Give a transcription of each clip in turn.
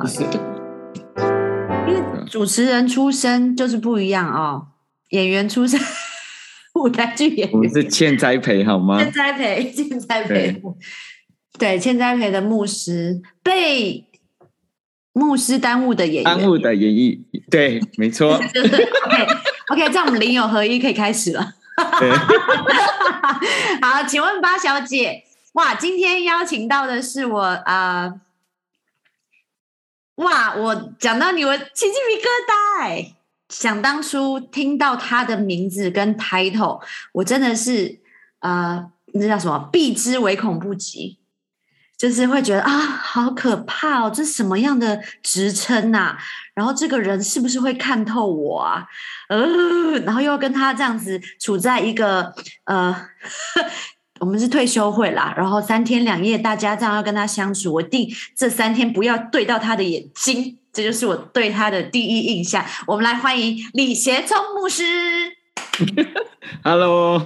啊，因为主持人出身就是不一样哦，演员出身，舞台剧演员，是欠栽培好吗？欠栽培，欠栽培，对，欠栽培的牧师被牧师耽误的演员，耽误的演绎，对，没错。OK，OK，这样我们零有合一可以开始了。好，请问八小姐，哇，今天邀请到的是我啊。哇！我讲到你，我起鸡皮疙瘩哎！想当初听到他的名字跟 title，我真的是呃，那叫什么？避之唯恐不及，就是会觉得啊，好可怕哦！这什么样的职称呐？然后这个人是不是会看透我啊？呃，然后又跟他这样子处在一个呃。我们是退休会啦，然后三天两夜，大家这样要跟他相处，我定这三天不要对到他的眼睛，这就是我对他的第一印象。我们来欢迎李协聪牧师。Hello，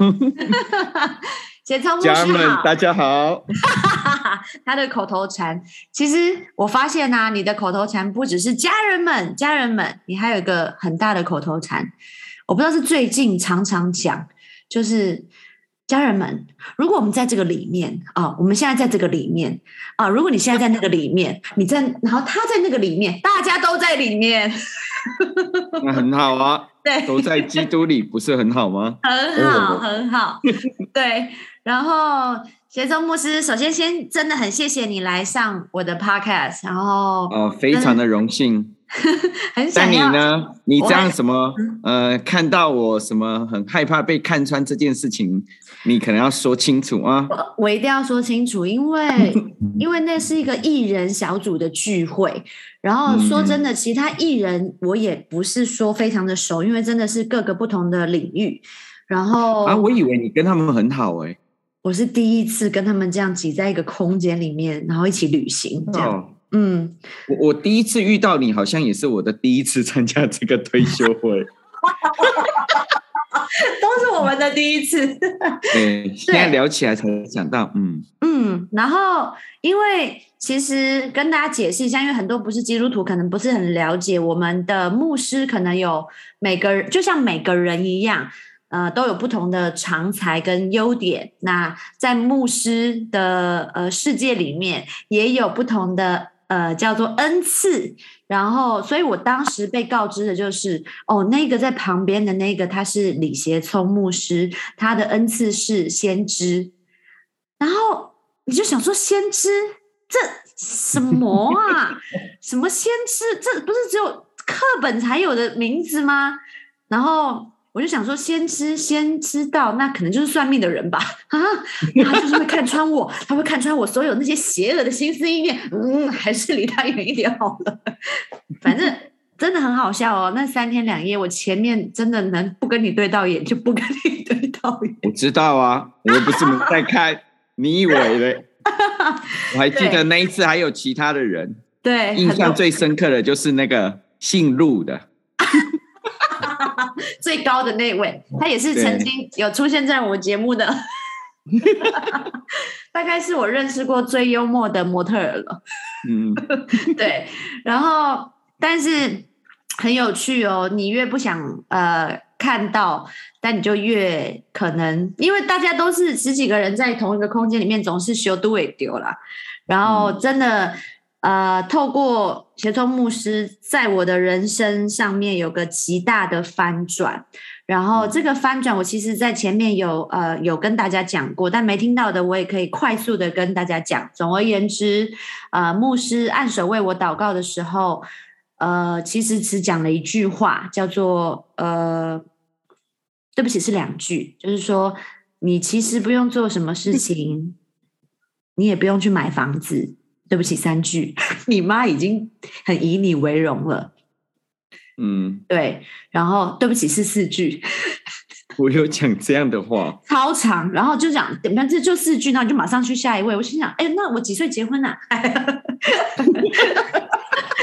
协聪牧师好，大家好。他的口头禅，其实我发现呐，你的口头禅不只是家人们，家人们，你还有一个很大的口头禅，我不知道是最近常常讲，就是。家人们，如果我们在这个里面啊，我们现在在这个里面啊，如果你现在在那个里面，你在，然后他在那个里面，大家都在里面，那很好啊，对，都在基督里，不是很好吗？很好，很好，对。然后，协宗牧师，首先先真的很谢谢你来上我的 podcast，然后哦，非常的荣幸。很想要。你呢？你这样什么？呃，看到我什么很害怕被看穿这件事情，你可能要说清楚啊。我一定要说清楚，因为 因为那是一个艺人小组的聚会。然后说真的，其他艺人我也不是说非常的熟，因为真的是各个不同的领域。然后啊，我以为你跟他们很好哎。我是第一次跟他们这样挤在一个空间里面，然后一起旅行这样。嗯，我我第一次遇到你，好像也是我的第一次参加这个退休会，都是我们的第一次。对，现在聊起来才想到，嗯嗯。然后，因为其实跟大家解释一下，因为很多不是基督徒，可能不是很了解我们的牧师，可能有每个人，就像每个人一样，呃，都有不同的长才跟优点。那在牧师的呃世界里面，也有不同的。呃，叫做恩赐，然后，所以我当时被告知的就是，哦，那个在旁边的那个他是李协聪牧师，他的恩赐是先知，然后你就想说，先知这什么啊？什么先知？这不是只有课本才有的名字吗？然后。我就想说，先知先知道，那可能就是算命的人吧？啊，他就是会看穿我，他会看穿我所有那些邪恶的心思意念。嗯，还是离他远一点好了。反正真的很好笑哦，那三天两夜，我前面真的能不跟你对到眼就不跟你对到眼。我知道啊，我又不是没在看，你以为的？我还记得那一次还有其他的人，对，印象最深刻的就是那个姓陆的。最高的那位，他也是曾经有出现在我节目的，大概是我认识过最幽默的模特儿了。嗯，对。然后，但是很有趣哦。你越不想呃看到，但你就越可能，因为大家都是十几个人在同一个空间里面，总是修都会丢了。然后，真的。呃，透过协同牧师，在我的人生上面有个极大的翻转。然后这个翻转，我其实在前面有呃有跟大家讲过，但没听到的，我也可以快速的跟大家讲。总而言之，呃，牧师按手为我祷告的时候，呃，其实只讲了一句话，叫做呃，对不起，是两句，就是说你其实不用做什么事情，你也不用去买房子。对不起，三句，你妈已经很以你为荣了。嗯，对。然后对不起是四句，我有讲这样的话，超长。然后就讲，等下这就四句，那你就马上去下一位。我心想，哎，那我几岁结婚呐？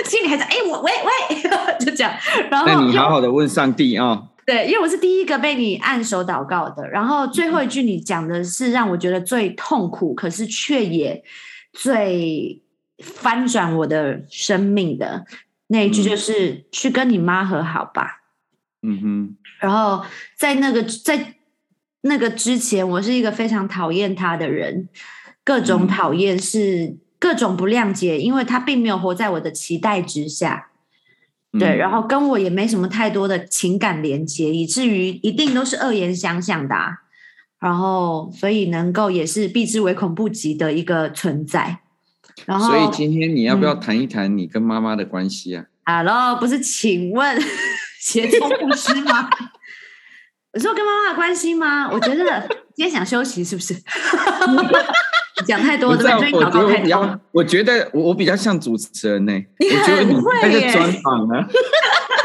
心里还在，哎，我喂喂，就这样。然后，那你好好的问上帝啊。对，因为我是第一个被你按手祷告的。然后最后一句你讲的是让我觉得最痛苦，可是却也。最翻转我的生命的那一句，就是去跟你妈和好吧。嗯哼。然后在那个在那个之前，我是一个非常讨厌他的人，各种讨厌是各种不谅解，因为他并没有活在我的期待之下。对，然后跟我也没什么太多的情感连接，以至于一定都是恶言相向的。然后，所以能够也是避之唯恐不及的一个存在。然后，所以今天你要不要谈一谈你跟妈妈的关系啊？Hello，不是，请问 协同牧师吗？我说跟妈妈的关系吗？我觉得今天想休息，是不是？讲太多，对不对？我觉得我比较，我觉得我我比较像主持人呢。我觉得你那个专访啊，真的是所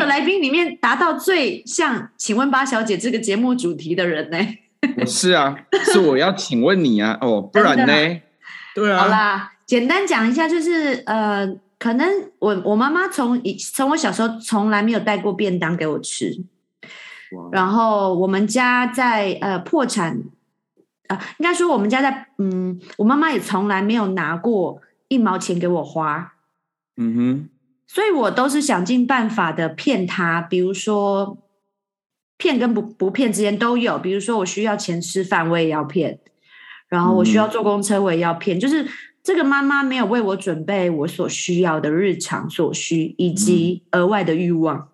有来宾里面达到最像“请问八小姐”这个节目主题的人呢。是啊，是我要请问你啊，哦，不然呢？对啊。好啦，简单讲一下，就是呃，可能我我妈妈从从我小时候从来没有带过便当给我吃，然后我们家在呃破产。啊，应该说我们家在嗯，我妈妈也从来没有拿过一毛钱给我花，嗯哼，所以我都是想尽办法的骗他，比如说骗跟不不骗之间都有，比如说我需要钱吃饭，我也要骗，然后我需要坐公车，我也要骗，就是这个妈妈没有为我准备我所需要的日常所需以及额外的欲望，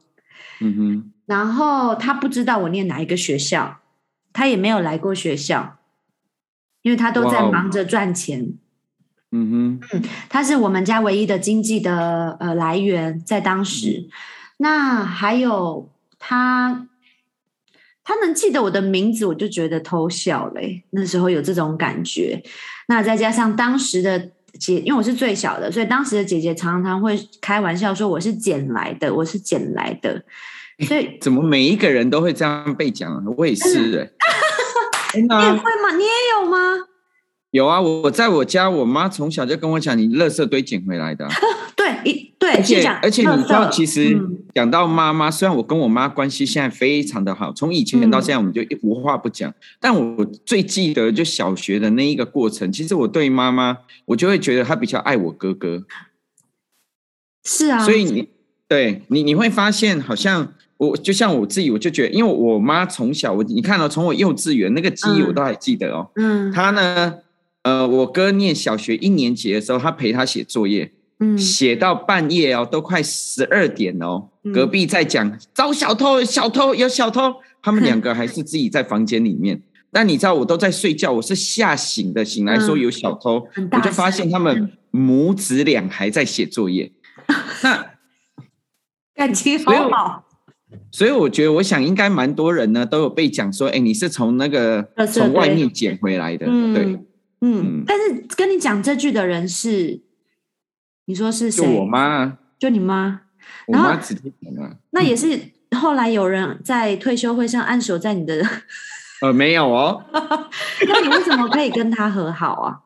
嗯哼，然后她不知道我念哪一个学校，她也没有来过学校。因为他都在忙着赚钱，嗯哼，嗯，他是我们家唯一的经济的呃来源，在当时，那还有他，他能记得我的名字，我就觉得偷笑嘞。那时候有这种感觉，那再加上当时的姐，因为我是最小的，所以当时的姐姐常常会开玩笑说我是捡来的，我是捡来的。所以怎么每一个人都会这样被讲？我也是 哎。你也会吗？你也有吗？有啊，我在我家，我妈从小就跟我讲，你垃圾堆捡回来的。对，一对，而且而且你知道，其实讲到妈妈，虽然我跟我妈关系现在非常的好，从以前到现在，我们就无话不讲。但我最记得就小学的那一个过程，其实我对妈妈，我就会觉得她比较爱我哥哥。是啊，所以你对你你会发现好像。我就像我自己，我就觉得，因为我妈从小我你看到从我幼稚园那个记忆我都还记得哦。嗯。她呢，呃，我哥念小学一年级的时候，他陪他写作业，嗯，写到半夜哦，都快十二点哦，隔壁在讲找小偷，小偷有小偷，他们两个还是自己在房间里面。但你知道我都在睡觉，我是吓醒的，醒来说有小偷，我就发现他们母子俩还在写作业。那 感情好好。所以我觉得，我想应该蛮多人呢都有被讲说，哎，你是从那个从外面捡回来的，对，嗯。但是跟你讲这句的人是，你说是谁？就我妈，就你妈。我妈。那也是后来有人在退休会上按手在你的，呃，没有哦。那你为什么可以跟他和好啊？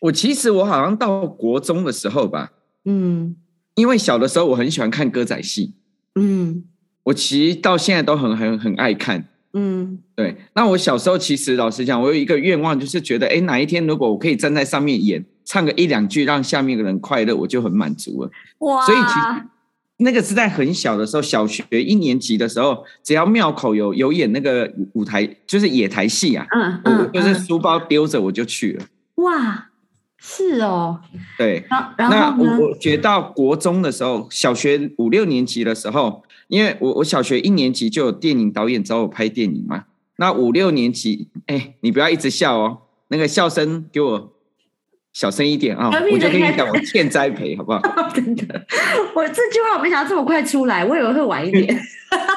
我其实我好像到国中的时候吧，嗯，因为小的时候我很喜欢看歌仔戏，嗯。我其实到现在都很很很爱看，嗯，对。那我小时候其实老实讲，我有一个愿望，就是觉得，哎，哪一天如果我可以站在上面演，唱个一两句，让下面的人快乐，我就很满足了。哇！所以其实那个是在很小的时候，小学一年级的时候，只要庙口有有演那个舞台，就是野台戏啊，嗯嗯，就是书包丢着我就去了。哇！是哦，对。那我我觉到国中的时候，小学五六年级的时候，因为我我小学一年级就有电影导演找我拍电影嘛。那五六年级，哎，你不要一直笑哦，那个笑声给我小声一点啊！我就跟你讲，我欠栽培，好不好？真的，我这句话我没想到这么快出来，我以为会晚一点。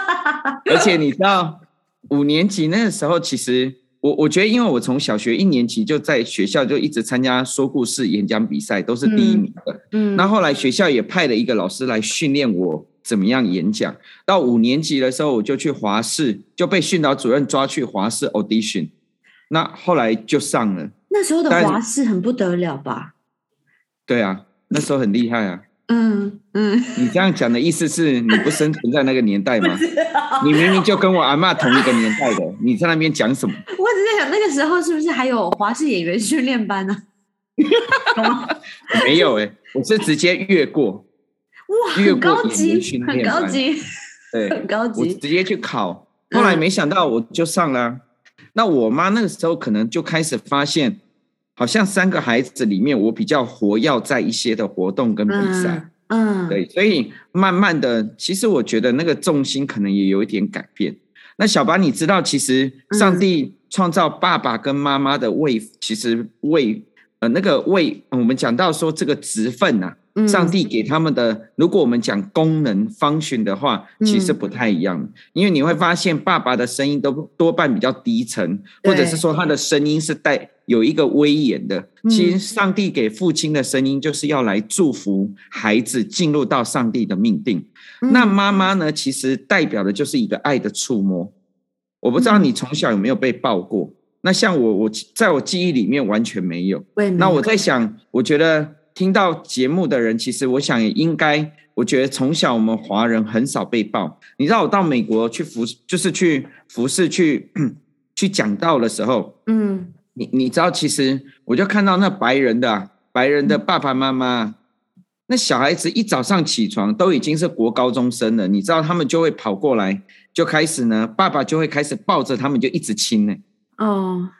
而且你知道，五年级那个时候，其实。我我觉得，因为我从小学一年级就在学校就一直参加说故事、演讲比赛，都是第一名的。嗯，那后来学校也派了一个老师来训练我怎么样演讲。到五年级的时候，我就去华视，就被训导主任抓去华视 audition。那后来就上了。那时候的华视很不得了吧？对啊，那时候很厉害啊。嗯嗯，你这样讲的意思是你不生存在那个年代吗？你明明就跟我阿妈同一个年代的，你在那边讲什么？我只在想那个时候是不是还有华视演员训练班呢？没有哎，我是直接越过。哇，很高级，很高级，对，很高级。我直接去考，后来没想到我就上了。那我妈那个时候可能就开始发现，好像三个孩子里面，我比较活跃在一些的活动跟比赛。嗯，对，所以慢慢的，其实我觉得那个重心可能也有一点改变。那小白，你知道，其实上帝创造爸爸跟妈妈的位，其实位，呃，那个位，我们讲到说这个职分呐。上帝给他们的，如果我们讲功能方寻的话，其实不太一样。因为你会发现，爸爸的声音都多半比较低沉，或者是说他的声音是带有一个威严的。其实，上帝给父亲的声音就是要来祝福孩子进入到上帝的命定。那妈妈呢，其实代表的就是一个爱的触摸。我不知道你从小有没有被抱过？那像我，我在我记忆里面完全没有。那我在想，我觉得。听到节目的人，其实我想也应该，我觉得从小我们华人很少被抱。你知道我到美国去服，就是去服侍去 去讲道的时候，嗯，你你知道，其实我就看到那白人的白人的爸爸妈妈，那小孩子一早上起床都已经是国高中生了，你知道他们就会跑过来，就开始呢，爸爸就会开始抱着他们就一直亲呢。哦，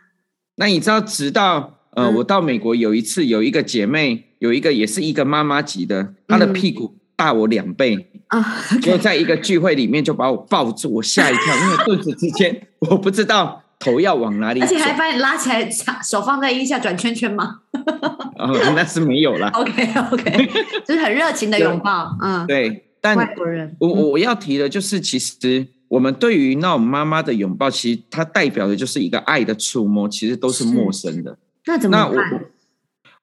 那你知道，直到呃，我到美国有一次，有一个姐妹。有一个也是一个妈妈级的，她的屁股大我两倍啊，就在一个聚会里面就把我抱住，我吓一跳，因为顿时之间我不知道头要往哪里，而且还把你拉起来，手放在腋下转圈圈吗？哦，那是没有了。OK OK，就是很热情的拥抱，嗯，对。但外国人，我我我要提的就是，其实我们对于那种妈妈的拥抱，其实它代表的就是一个爱的触摸，其实都是陌生的。那怎么办？我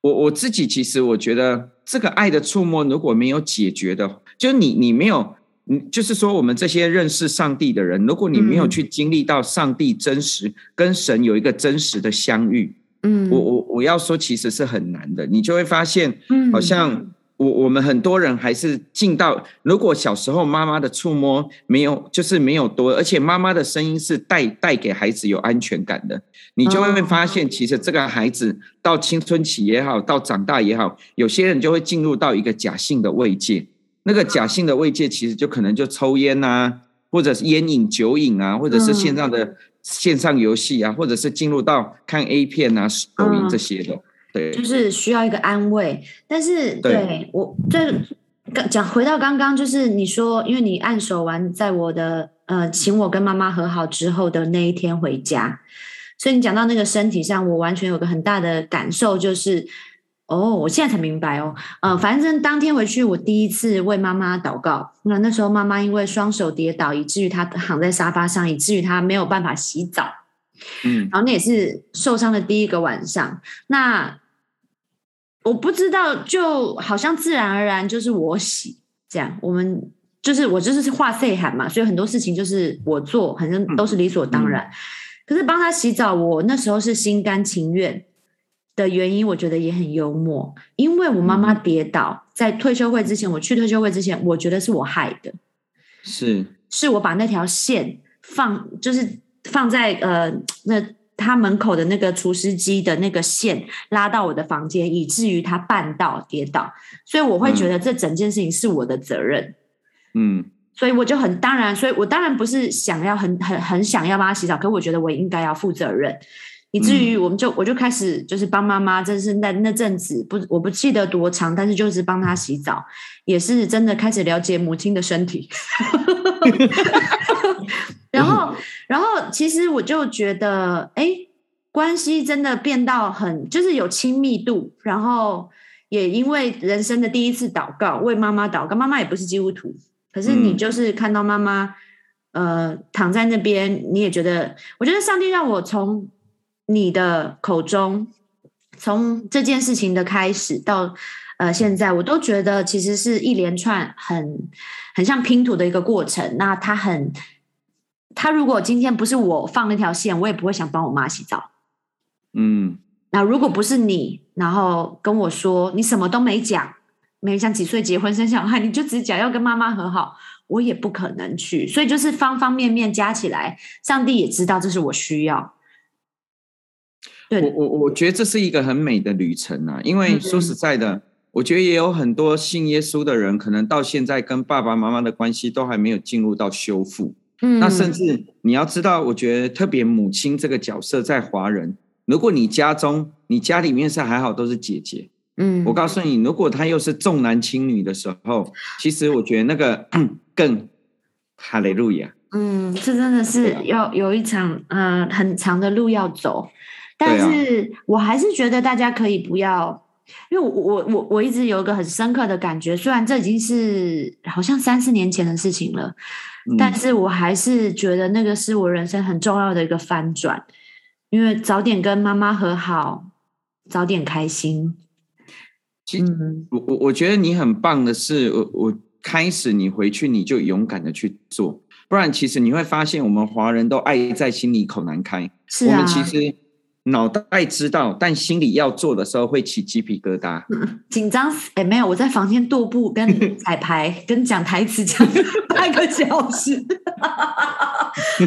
我我自己其实我觉得这个爱的触摸如果没有解决的，就是你你没有，嗯，就是说我们这些认识上帝的人，如果你没有去经历到上帝真实跟神有一个真实的相遇，嗯，我我我要说其实是很难的，你就会发现，嗯，好像。我我们很多人还是进到，如果小时候妈妈的触摸没有，就是没有多，而且妈妈的声音是带带给孩子有安全感的，你就会发现，其实这个孩子到青春期也好，到长大也好，有些人就会进入到一个假性的慰藉，那个假性的慰藉其实就可能就抽烟呐，或者是烟瘾、酒瘾啊，或者是线上的线上游戏啊，或者是进入到看 A 片啊、抖音这些的。就是需要一个安慰，但是对我这刚讲回到刚刚，就是你说，因为你按手完，在我的呃，请我跟妈妈和好之后的那一天回家，所以你讲到那个身体上，我完全有个很大的感受，就是哦，我现在才明白哦，呃，反正当天回去，我第一次为妈妈祷告，那那时候妈妈因为双手跌倒，以至于她躺在沙发上，以至于她没有办法洗澡，嗯，然后那也是受伤的第一个晚上，那。我不知道，就好像自然而然就是我洗这样，我们就是我就是画岁喊嘛，所以很多事情就是我做，反正都是理所当然。可是帮他洗澡，我那时候是心甘情愿的原因，我觉得也很幽默，因为我妈妈跌倒在退休会之前，我去退休会之前，我觉得是我害的，是是我把那条线放，就是放在呃那。他门口的那个除湿机的那个线拉到我的房间，以至于他绊倒跌倒，所以我会觉得这整件事情是我的责任。嗯，所以我就很当然，所以我当然不是想要很很很想要帮他洗澡，可我觉得我应该要负责任，以至于我们就我就开始就是帮妈妈，真是那那阵子不我不记得多长，但是就是帮她洗澡，也是真的开始了解母亲的身体。然后，然后，其实我就觉得，哎，关系真的变到很，就是有亲密度。然后也因为人生的第一次祷告，为妈妈祷告，妈妈也不是基督徒，可是你就是看到妈妈，呃，躺在那边，你也觉得，我觉得上帝让我从你的口中，从这件事情的开始到呃现在，我都觉得其实是一连串很很像拼图的一个过程。那他很。他如果今天不是我放那条线，我也不会想帮我妈洗澡。嗯，那如果不是你，然后跟我说你什么都没讲，没讲几岁结婚生小孩，你就只讲要跟妈妈和好，我也不可能去。所以就是方方面面加起来，上帝也知道这是我需要。对，我我我觉得这是一个很美的旅程啊，因为说实在的，我觉得也有很多信耶稣的人，可能到现在跟爸爸妈妈的关系都还没有进入到修复。嗯，那甚至你要知道，我觉得特别母亲这个角色在华人，如果你家中你家里面是还好都是姐姐，嗯，我告诉你，如果她又是重男轻女的时候，其实我觉得那个 更哈雷路亚。嗯，这真的是要有一场呃很长的路要走，但是我还是觉得大家可以不要，因为我我我我一直有一个很深刻的感觉，虽然这已经是好像三四年前的事情了，但是我还是觉得那个是我人生很重要的一个翻转，因为早点跟妈妈和好，早点开心。其实我我我觉得你很棒的是，我我开始你回去你就勇敢的去做。不然，其实你会发现，我们华人都爱在心里口难开。是啊，我们其实脑袋知道，但心里要做的时候会起鸡皮疙瘩，紧张。哎，没有，我在房间踱步、跟彩排、跟讲台词讲半个小时。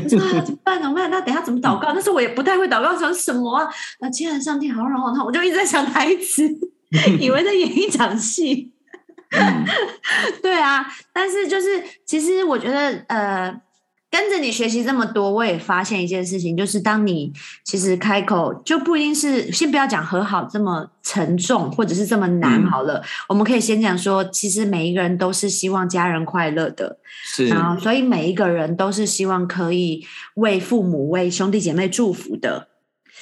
怎么办？怎么办？那等下怎么祷告？但是我也不太会祷告，说什么啊？那亲爱的上帝，好，然后那我就一直在想台词，以为在演一场戏。对啊，但是就是其实我觉得，呃，跟着你学习这么多，我也发现一件事情，就是当你其实开口，就不一定是先不要讲和好这么沉重，或者是这么难好了。我们可以先讲说，其实每一个人都是希望家人快乐的，是，然后所以每一个人都是希望可以为父母、为兄弟姐妹祝福的。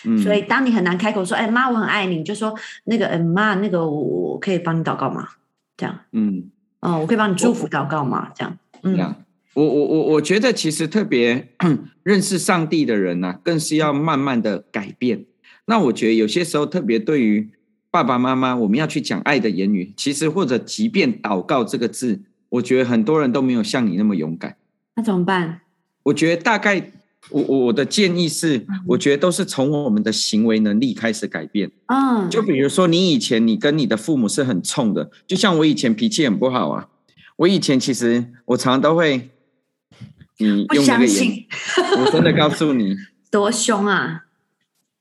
嗯，所以当你很难开口说，哎妈，我很爱你，就说那个，嗯妈，那个我可以帮你祷告吗？这样，嗯，哦，我可以帮你祝福祷告吗？这样，嗯，我我我我觉得其实特别 认识上帝的人呢，更是要慢慢的改变。那我觉得有些时候，特别对于爸爸妈妈，我们要去讲爱的言语，其实或者即便祷告这个字，我觉得很多人都没有像你那么勇敢。那怎么办？我觉得大概。我我的建议是，我觉得都是从我们的行为能力开始改变。嗯，就比如说你以前你跟你的父母是很冲的，就像我以前脾气很不好啊。我以前其实我常常都会，你用那个眼，我真的告诉你，多凶啊！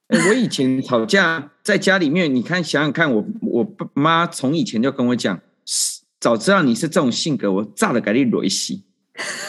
我以前吵架在家里面，你看想想看，我我妈从以前就跟我讲，早知道你是这种性格，我炸了给你雷死。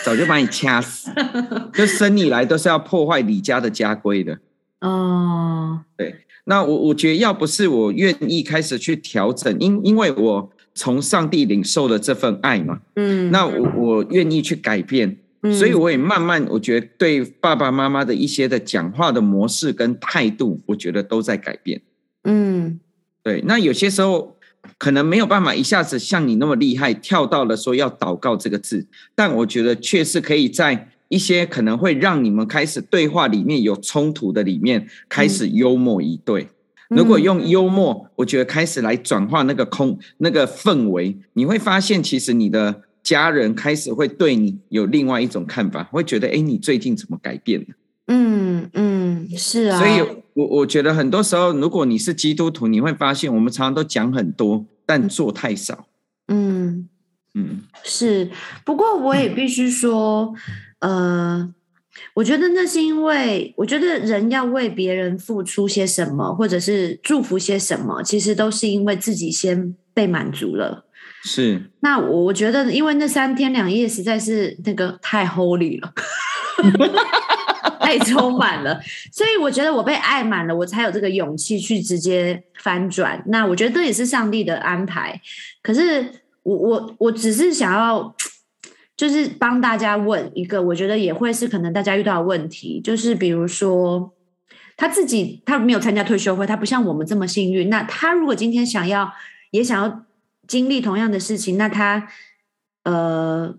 早就把你掐死，就生你来都是要破坏李家的家规的。哦，对，那我我觉得要不是我愿意开始去调整，因因为我从上帝领受了这份爱嘛，嗯，那我我愿意去改变，所以我也慢慢我觉得对爸爸妈妈的一些的讲话的模式跟态度，我觉得都在改变。嗯，对，那有些时候。可能没有办法一下子像你那么厉害，跳到了说要祷告这个字，但我觉得却是可以在一些可能会让你们开始对话里面有冲突的里面，开始幽默一对。如果用幽默，我觉得开始来转化那个空那个氛围，你会发现其实你的家人开始会对你有另外一种看法，会觉得哎，你最近怎么改变了？嗯嗯，是啊。所以，我我觉得很多时候，如果你是基督徒，你会发现我们常常都讲很多，但做太少。嗯嗯，是。不过我也必须说，呃，我觉得那是因为，我觉得人要为别人付出些什么，或者是祝福些什么，其实都是因为自己先被满足了。是。那我我觉得，因为那三天两夜实在是那个太 holy 了。太充满了，所以我觉得我被爱满了，我才有这个勇气去直接翻转。那我觉得这也是上帝的安排。可是我我我只是想要，就是帮大家问一个，我觉得也会是可能大家遇到的问题，就是比如说他自己他没有参加退休会，他不像我们这么幸运。那他如果今天想要也想要经历同样的事情，那他呃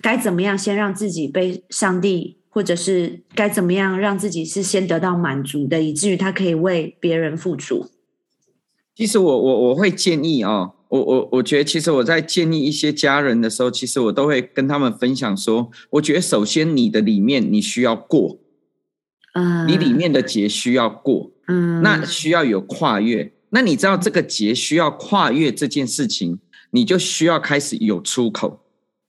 该怎么样先让自己被上帝？或者是该怎么样让自己是先得到满足的，以至于他可以为别人付出。其实我我我会建议啊，我我我觉得其实我在建议一些家人的时候，其实我都会跟他们分享说，我觉得首先你的里面你需要过，嗯，你里面的结需要过，嗯，那需要有跨越。那你知道这个结需要跨越这件事情，你就需要开始有出口，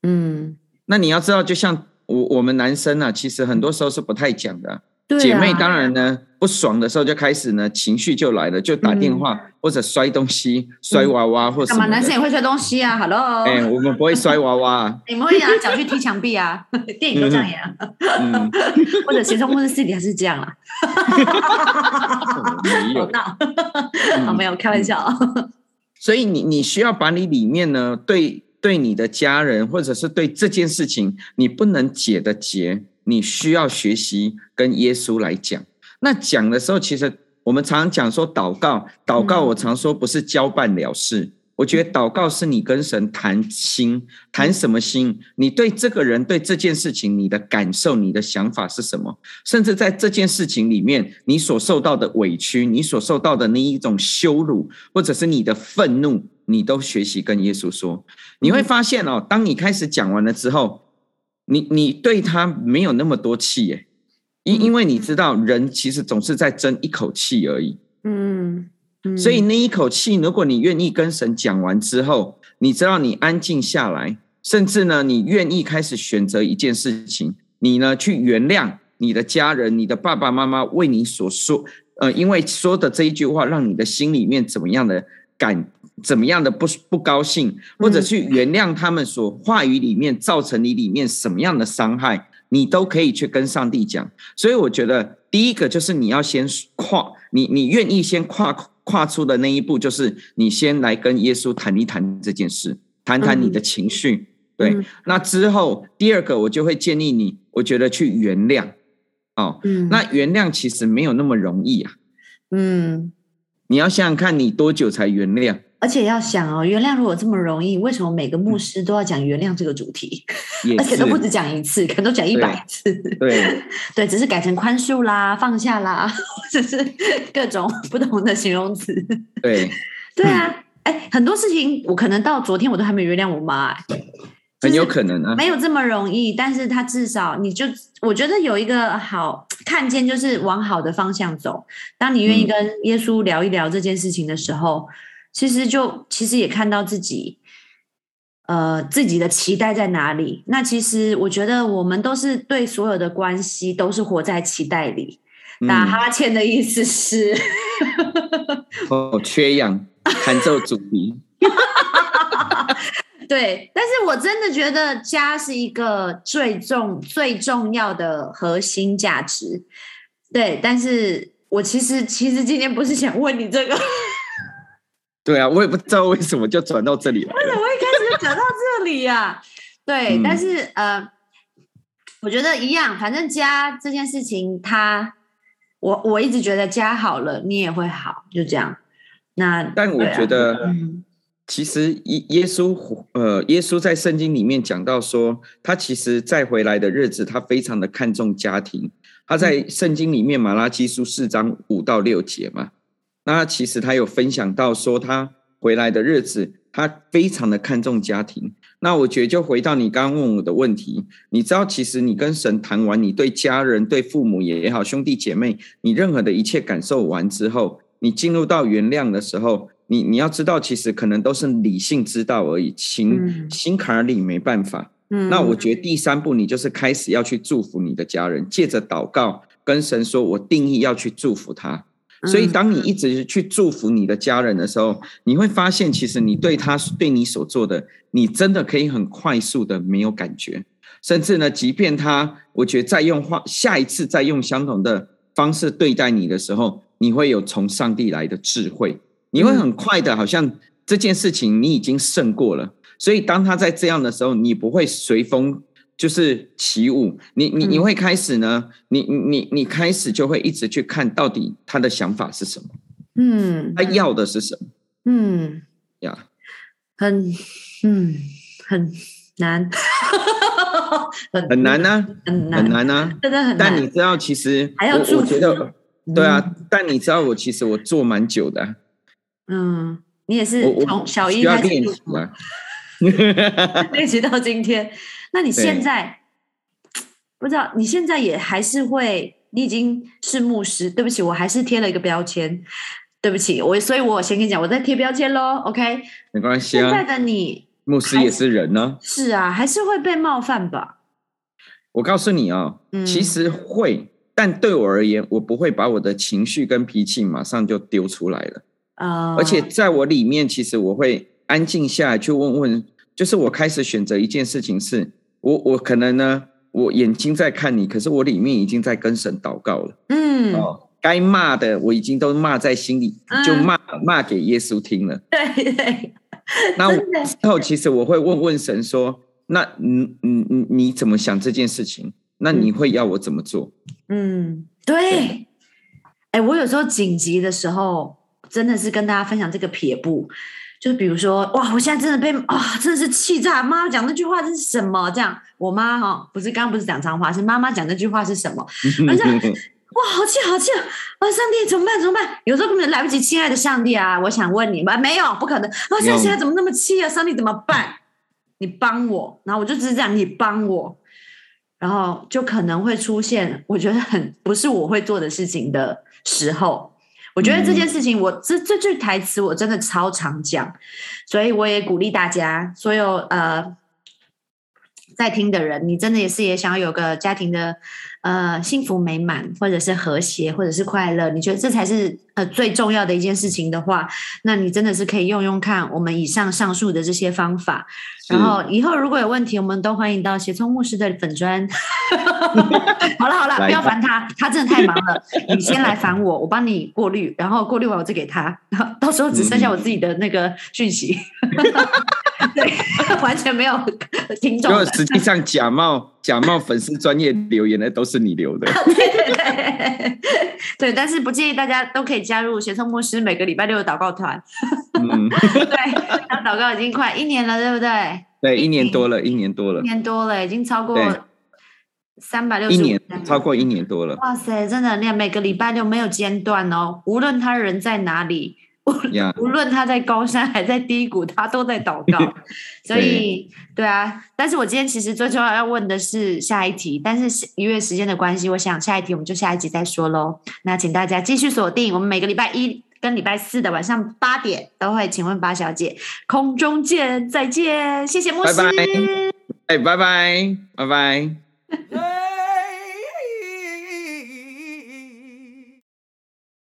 嗯，那你要知道，就像。我我们男生呢，其实很多时候是不太讲的。姐妹当然呢不爽的时候就开始呢情绪就来了，就打电话或者摔东西、摔娃娃或什么。男生也会摔东西啊，Hello。哎，我们不会摔娃娃。你们会拿脚去踢墙壁啊？电影都这样演。嗯，或者其中或者私底下是这样啊。没有没有开玩笑。所以你你需要把你里面呢对对你的家人或者是对这件事情你不能解的结。你需要学习跟耶稣来讲。那讲的时候，其实我们常常讲说祷告，祷告我常说不是交办了事。我觉得祷告是你跟神谈心，谈什么心？你对这个人、对这件事情，你的感受、你的想法是什么？甚至在这件事情里面，你所受到的委屈，你所受到的那一种羞辱，或者是你的愤怒，你都学习跟耶稣说。你会发现哦，当你开始讲完了之后。你你对他没有那么多气耶，因因为你知道人其实总是在争一口气而已，嗯，所以那一口气，如果你愿意跟神讲完之后，你知道你安静下来，甚至呢，你愿意开始选择一件事情，你呢去原谅你的家人，你的爸爸妈妈为你所说，呃，因为说的这一句话，让你的心里面怎么样的感。怎么样的不不高兴，或者去原谅他们所话语里面造成你里面什么样的伤害，你都可以去跟上帝讲。所以我觉得第一个就是你要先跨，你你愿意先跨跨出的那一步，就是你先来跟耶稣谈一谈这件事，谈谈你的情绪。对，那之后第二个我就会建议你，我觉得去原谅。哦，那原谅其实没有那么容易啊。嗯，你要想想看你多久才原谅。而且要想哦，原谅如果这么容易，为什么每个牧师都要讲原谅这个主题？而且都不止讲一次，可能都讲一百次。对 对，只是改成宽恕啦、放下啦，或者是各种不同的形容词。对对啊，哎，很多事情我可能到昨天我都还没原谅我妈，很有可能啊，没有这么容易。但是他至少你就我觉得有一个好看见，就是往好的方向走。当你愿意跟耶稣聊一聊这件事情的时候。其实就其实也看到自己，呃，自己的期待在哪里。那其实我觉得我们都是对所有的关系都是活在期待里。打哈欠的意思是，哦，缺氧，弹奏主题。对，但是我真的觉得家是一个最重最重要的核心价值。对，但是我其实其实今天不是想问你这个。对啊，我也不知道为什么就转到这里了。为什么一开始就转到这里呀？对，但是呃，我觉得一样，反正家这件事情，他我我一直觉得家好了，你也会好，就这样。那但我觉得，其实耶耶稣呃，耶稣在圣经里面讲到说，他其实再回来的日子，他非常的看重家庭。他在圣经里面马拉基书四章五到六节嘛。那其实他有分享到说，他回来的日子，他非常的看重家庭。那我觉得就回到你刚刚问我的问题，你知道，其实你跟神谈完，你对家人、对父母也好，兄弟姐妹，你任何的一切感受完之后，你进入到原谅的时候，你你要知道，其实可能都是理性知道而已，情心坎里没办法。嗯，那我觉得第三步，你就是开始要去祝福你的家人，借着祷告跟神说，我定义要去祝福他。所以，当你一直去祝福你的家人的时候，你会发现，其实你对他对你所做的，你真的可以很快速的没有感觉，甚至呢，即便他，我觉得再用话，下一次再用相同的方式对待你的时候，你会有从上帝来的智慧，你会很快的，好像这件事情你已经胜过了。所以，当他在这样的时候，你不会随风。就是起舞，你你你会开始呢？你你你你开始就会一直去看到底他的想法是什么？嗯，他要的是什么？嗯，呀，很嗯 很难，很难呢，很难很难呢，真的很难。但你知道，其实还要我觉得，对啊。但你知道，我其实我做蛮久的。嗯，你也是从小一开始练习吗？练习到今天。那你现在不知道？你现在也还是会？你已经是牧师，对不起，我还是贴了一个标签，对不起，我所以，我先跟你讲，我在贴标签喽，OK？没关系啊。现在的你，牧师也是人呢。是啊，还是会被冒犯吧？我告诉你啊，其实会，但对我而言，我不会把我的情绪跟脾气马上就丢出来了。啊，而且在我里面，其实我会安静下来去问问，就是我开始选择一件事情，是我我可能呢，我眼睛在看你，可是我里面已经在跟神祷告了。嗯，哦，该骂的我已经都骂在心里，就骂骂给耶稣听了。对对。那之后，其实我会问问神说：“那你你你你怎么想这件事情？”那你会要我怎么做？嗯，对。哎，我有时候紧急的时候，真的是跟大家分享这个撇步，就是比如说，哇，我现在真的被啊，真的是气炸！妈妈讲那句话是什么？这样，我妈哈，不是刚刚不是讲脏话，是妈妈讲那句话是什么？而且，哇，好气，好气啊！啊，上帝怎么办？怎么办？有时候根本来不及，亲爱的上帝啊，我想问你们，没有，不可能啊！现在现在怎么那么气啊？上帝怎么办？你帮我，然后我就只是讲，你帮我。然后就可能会出现，我觉得很不是我会做的事情的时候。我觉得这件事情，我这这句台词我真的超常讲，所以我也鼓励大家，所有呃在听的人，你真的也是也想要有个家庭的。呃，幸福美满，或者是和谐，或者是快乐，你觉得这才是呃最重要的一件事情的话，那你真的是可以用用看我们以上上述的这些方法。然后以后如果有问题，我们都欢迎到协聪牧师的粉砖。好了好了，不要烦他，他真的太忙了。你先来烦我，我帮你过滤，然后过滤完我再给他，然 后到时候只剩下我自己的那个讯息。对，完全没有听众。实际上假冒假冒粉丝专业留言的都是你留的。对对对，对，但是不建议大家都可以加入协聪牧师每个礼拜六的祷告团。嗯，对，他祷告已经快一年了，对不对？对，一年多了，一年多了，一年多了，已经超过三百六十一年，超过一年多了。哇塞，真的，你每个礼拜六没有间断哦，无论他人在哪里。无论他在高山还在低谷，他都在祷告。所以，对啊。但是我今天其实最重要要问的是下一题，但是因为时间的关系，我想下一题我们就下一集再说喽。那请大家继续锁定，我们每个礼拜一跟礼拜四的晚上八点都会。请问八小姐，空中见，再见，谢谢牧师。哎，拜拜，拜拜。